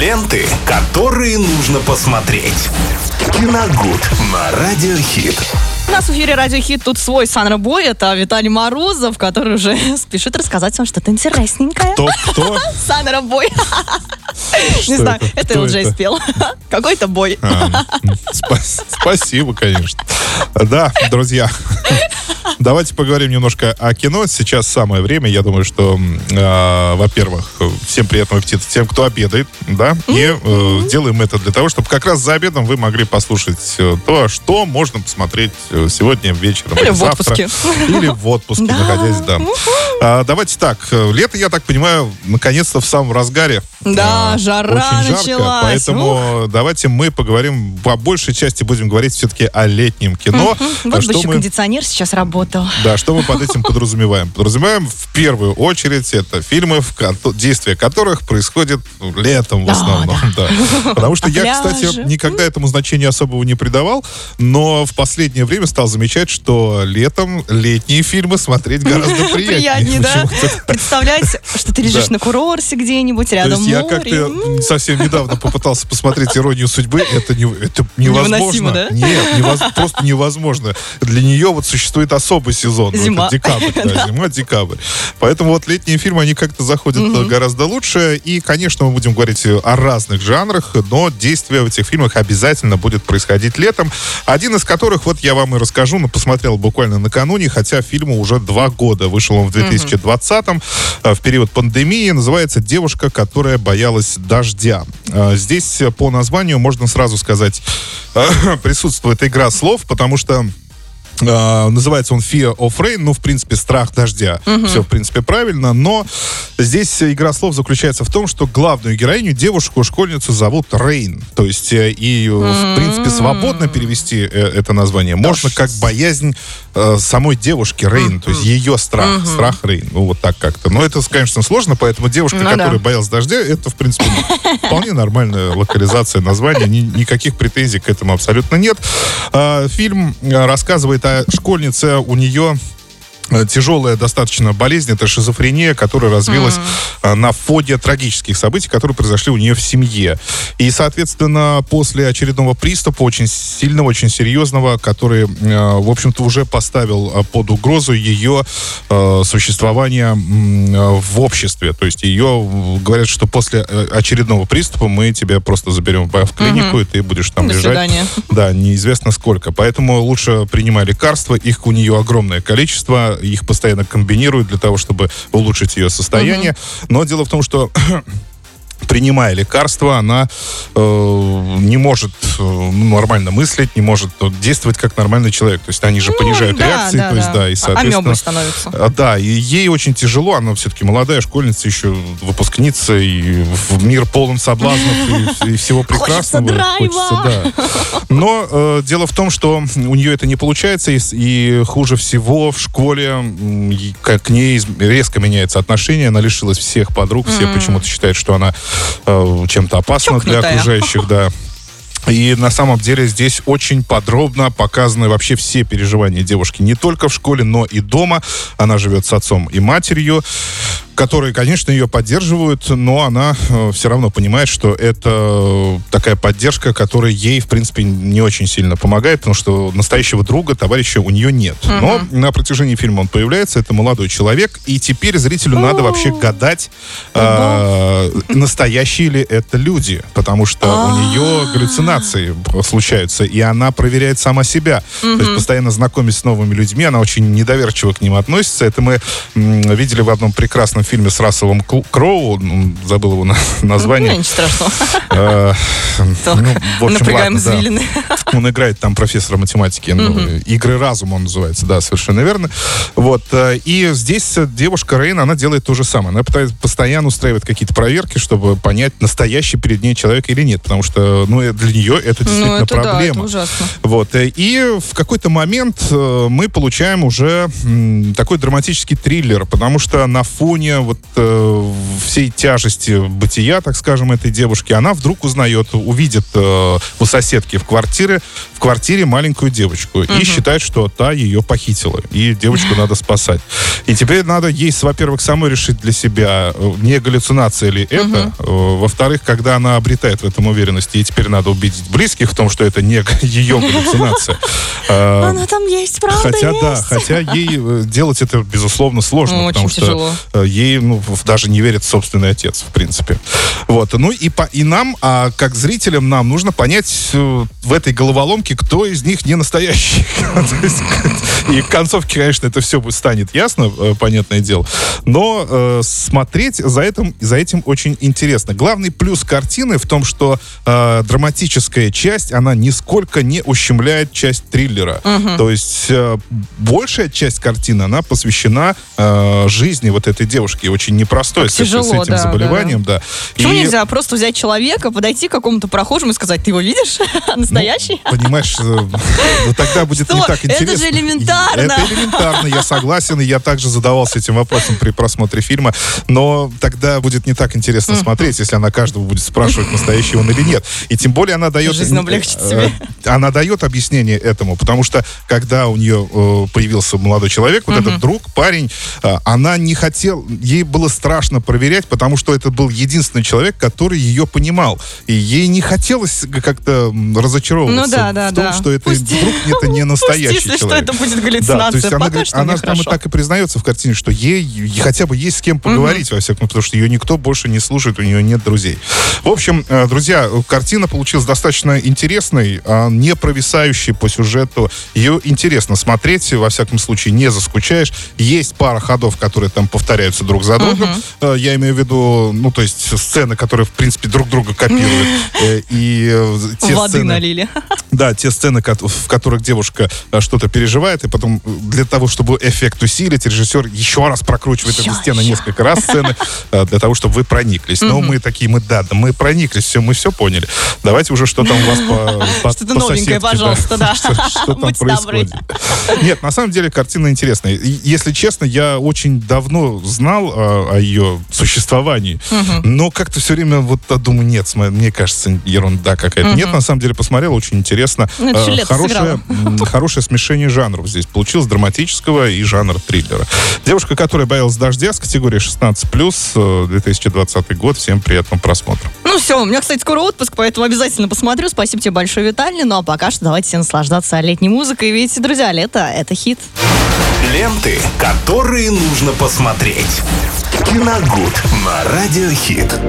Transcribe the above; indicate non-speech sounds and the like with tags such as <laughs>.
Ленты, которые нужно посмотреть. Киногуд на Радиохит. У нас в эфире Радио Хит тут свой Санра Бой. Это Виталий Морозов, который уже <laughs> спешит рассказать вам что-то интересненькое. Кто? Кто? <laughs> Санра Бой. <laughs> <laughs> Не знаю, это? LJ спел. <laughs> Какой-то бой. А, спа- Спасибо, конечно. Да, друзья, давайте поговорим немножко о кино. Сейчас самое время. Я думаю, что, а, во-первых, всем приятного аппетита тем, кто обедает, да, и э, делаем это для того, чтобы как раз за обедом вы могли послушать э, то, что можно посмотреть э, сегодня вечером Или в завтра. отпуске. Или в отпуске, находясь, да. А, давайте так. э, Лето, я так понимаю, наконец-то в самом разгаре. Да, жара очень жарко, началась. Поэтому давайте мы поговорим, по большей части будем говорить все-таки о летнем кино. Вот бы что еще мы, кондиционер сейчас работал. да, что мы под этим подразумеваем? Подразумеваем в первую очередь это фильмы, в кото- действие которых происходит летом в Да, основном. Да. Потому что я, кстати, Пляжи. никогда этому значения особого не придавал, но в последнее время стал замечать, что летом летние фильмы смотреть гораздо <laughs> приятнее. Приятнее, да? Представлять, что ты лежишь Да. на курорте где-нибудь, рядом есть я море. как-то. Совсем недавно попытался посмотреть «Иронию судьбы». Это, не, это невозможно. Да? Нет, невоз- просто невозможно. Для нее вот существует особый сезон. Вот Зима. это декабрь. <laughs> Да, зима, декабрь. Поэтому вот летние фильмы, они как-то заходят э, гораздо лучше. И, конечно, мы будем говорить э, о разных жанрах, но действие в этих фильмах обязательно будет происходить летом. Один из которых, вот я вам и расскажу, но посмотрел буквально накануне, хотя фильму уже два года. Вышел он в 2020-м, э, в период пандемии. Называется «Девушка, которая боялась дождя». Э, Здесь э, по названию можно сразу сказать, <laughs> присутствует игра слов, потому что а, называется он Fear of Rain, ну, в принципе, страх дождя. Все, в принципе, правильно. Но здесь игра слов заключается в том, что главную героиню, девушку, школьницу зовут Рейн. То есть, э, и, э, в принципе, свободно перевести э, это название можно как боязнь самой девушки Рейн, то есть ее страх, страх Рейн. Ну, вот так как-то. Но это, конечно, сложно, поэтому девушка, Ну да. которая боялась дождя, это, в принципе, вполне нормальная локализация названия. Ни- никаких претензий к этому абсолютно нет. А, Фильм рассказывает о школьнице, у нее тяжелая достаточно болезнь, это шизофрения, которая развилась э, на фоне трагических событий, которые произошли у нее в семье. И, соответственно, после очередного приступа, очень сильного, очень серьезного, который, э, в общем-то, уже поставил э, под угрозу ее э, существование э, в обществе. То есть ее э, говорят, что после э, очередного приступа мы тебя просто заберем в клинику, и ты будешь там До лежать. свидания. Да, неизвестно сколько. Поэтому лучше принимай лекарства. Их у нее огромное количество. Их постоянно комбинируют для того, чтобы улучшить ее состояние. Но дело в том, что принимая лекарства, она э, не может э, ну, нормально мыслить, не может действовать как нормальный человек. То есть они же понижают Ну, да, реакции, да, то есть да. да, и А- соответственно. амебой становится. А, Да, и ей очень тяжело, она все-таки молодая школьница, еще выпускница, и в мир полон соблазнов и, и всего прекрасного. драйва. да. Но э, дело в том, что у нее это не получается, и, и хуже всего в школе и к, ней резко меняется отношение, она лишилась всех подруг, все почему-то считают, что она э, чем-то опасна для окружающих, да. И на самом деле здесь очень подробно показаны вообще все переживания девушки. Не только в школе, но и дома. Она живет с отцом и матерью, которые, конечно, ее поддерживают, но она все равно понимает, что это такая поддержка, которая ей, в принципе, не очень сильно помогает, потому что настоящего друга, товарища у нее нет. Но на протяжении фильма он появляется, это молодой человек, и теперь зрителю надо вообще гадать, а, настоящие ли это люди, потому что у нее галлюцинации случаются, и она проверяет сама себя. То есть постоянно знакомясь с новыми людьми, она очень недоверчиво к ним относится. Это мы м, видели в одном прекрасном фильме с Расселом Кроу, забыл его на- Ну, название. ничего страшного. Э, ну, Напрягаем извилины. Он играет там профессора математики. ну, Игры разума он называется, да, совершенно верно. Вот. э, И здесь э, девушка Рейн, она делает то же самое. Она пытается постоянно устраивать какие-то проверки, чтобы понять, настоящий перед ней человек или нет. Потому что, ну, для нее это действительно Ну, это да, это проблема. ужасно. Вот. И в какой-то момент мы получаем уже такой драматический триллер, потому что на фоне время вот э, всей тяжести бытия, так скажем, этой девушки, она вдруг узнает, увидит э, у соседки в квартире, в квартире маленькую девочку и считает, что та ее похитила, и девочку надо спасать. И теперь надо ей, во-первых, самой решить для себя, э, не галлюцинация ли это, Э, во-вторых, когда она обретает в этом уверенность, ей теперь надо убедить близких в том, что это не ее галлюцинация. Э, Она там есть, правда Хотя есть. да, хотя ей э, делать это безусловно сложно, Ну, потому очень что тяжело. э, ей ну, в- даже не верит собственный отец, в принципе. Вот, ну и по и нам, а как зрителям, нам нужно понять в этой головоломке, кто из них не настоящий. <laughs> И к концовке, конечно, это все станет ясно, понятное дело. Но э, смотреть за этим, за этим очень интересно. Главный плюс картины в том, что э, драматическая часть, она нисколько не ущемляет часть триллера. То есть э, большая часть картины, она посвящена э, жизни вот этой девушки, очень непростой Как с, с тяжело, этим да, заболеванием, да. Почему И- нельзя просто взять человека, подойти к какому-то прохожему и сказать, ты его видишь? <laughs> Настоящий? Ну, понимаешь, э, ну, тогда будет не так Это интересно. же элементарно. Это элементарно, я согласен, и я также задавался этим вопросом при просмотре фильма, но тогда будет не так интересно смотреть, если она каждого будет спрашивать, настоящий он или нет. И тем более она дает... Жизнь облегчит э, себе. Она дает объяснение этому, потому что когда у нее э, появился молодой человек, вот этот друг, парень, э, она не хотела, ей было страшно проверять, потому что это был единственный человек, который ее понимал. И ей не хотелось как-то разочаровываться Ну да, да, в том, да. что это Пусть- вдруг <laughs> это не настоящий Пусть, если что, человек. это будет Да, то галлюцинация. есть она, Пока говорит, что она мне же там и так и признается в картине, что ей хотя бы есть с кем поговорить, во всяком, потому что ее никто больше не слушает, у нее нет друзей. В общем, э, друзья, картина получилась достаточно интересной, а, не провисающей по сюжету. Ее интересно смотреть, во всяком случае, не заскучаешь. Есть пара ходов, которые там повторяются друг за другом. Э, Я имею в виду, ну, то есть сцены, которые, в принципе, друг друга копируют. <laughs> Э, И э, те Воды сцены... налили. <laughs> Да, те сцены, в которых девушка что-то переживает, и потом для того, чтобы эффект усилить, режиссер еще раз прокручивает Еще, эти сцены еще. несколько раз сцены для того, чтобы вы прониклись. Но мы такие, мы да, да, мы прониклись, все, мы все поняли. Давайте уже что там у вас по, <laughs> Что-то новенькое, пожалуйста, да. Что, там происходит. Нет, на самом деле картина интересная. Если честно, я очень давно знал э, о ее существовании, но как-то все время вот а, думаю, нет, мне кажется, ерунда какая-то. Нет, на самом деле посмотрел, очень интересно. Ну, Э, лето хорошее, хорошее смешение жанров здесь получилось, драматического и жанра триллера. Девушка, которая боялась дождя с категории 16+, э, 2020 год. Всем приятного просмотра. Ну все, у меня, кстати, скоро отпуск, поэтому обязательно посмотрю. Спасибо тебе большое, Виталий. Ну а пока что давайте все наслаждаться летней музыкой. Ведь, друзья, лето — это хит. Ленты, которые нужно посмотреть. Киногуд на Радиохит.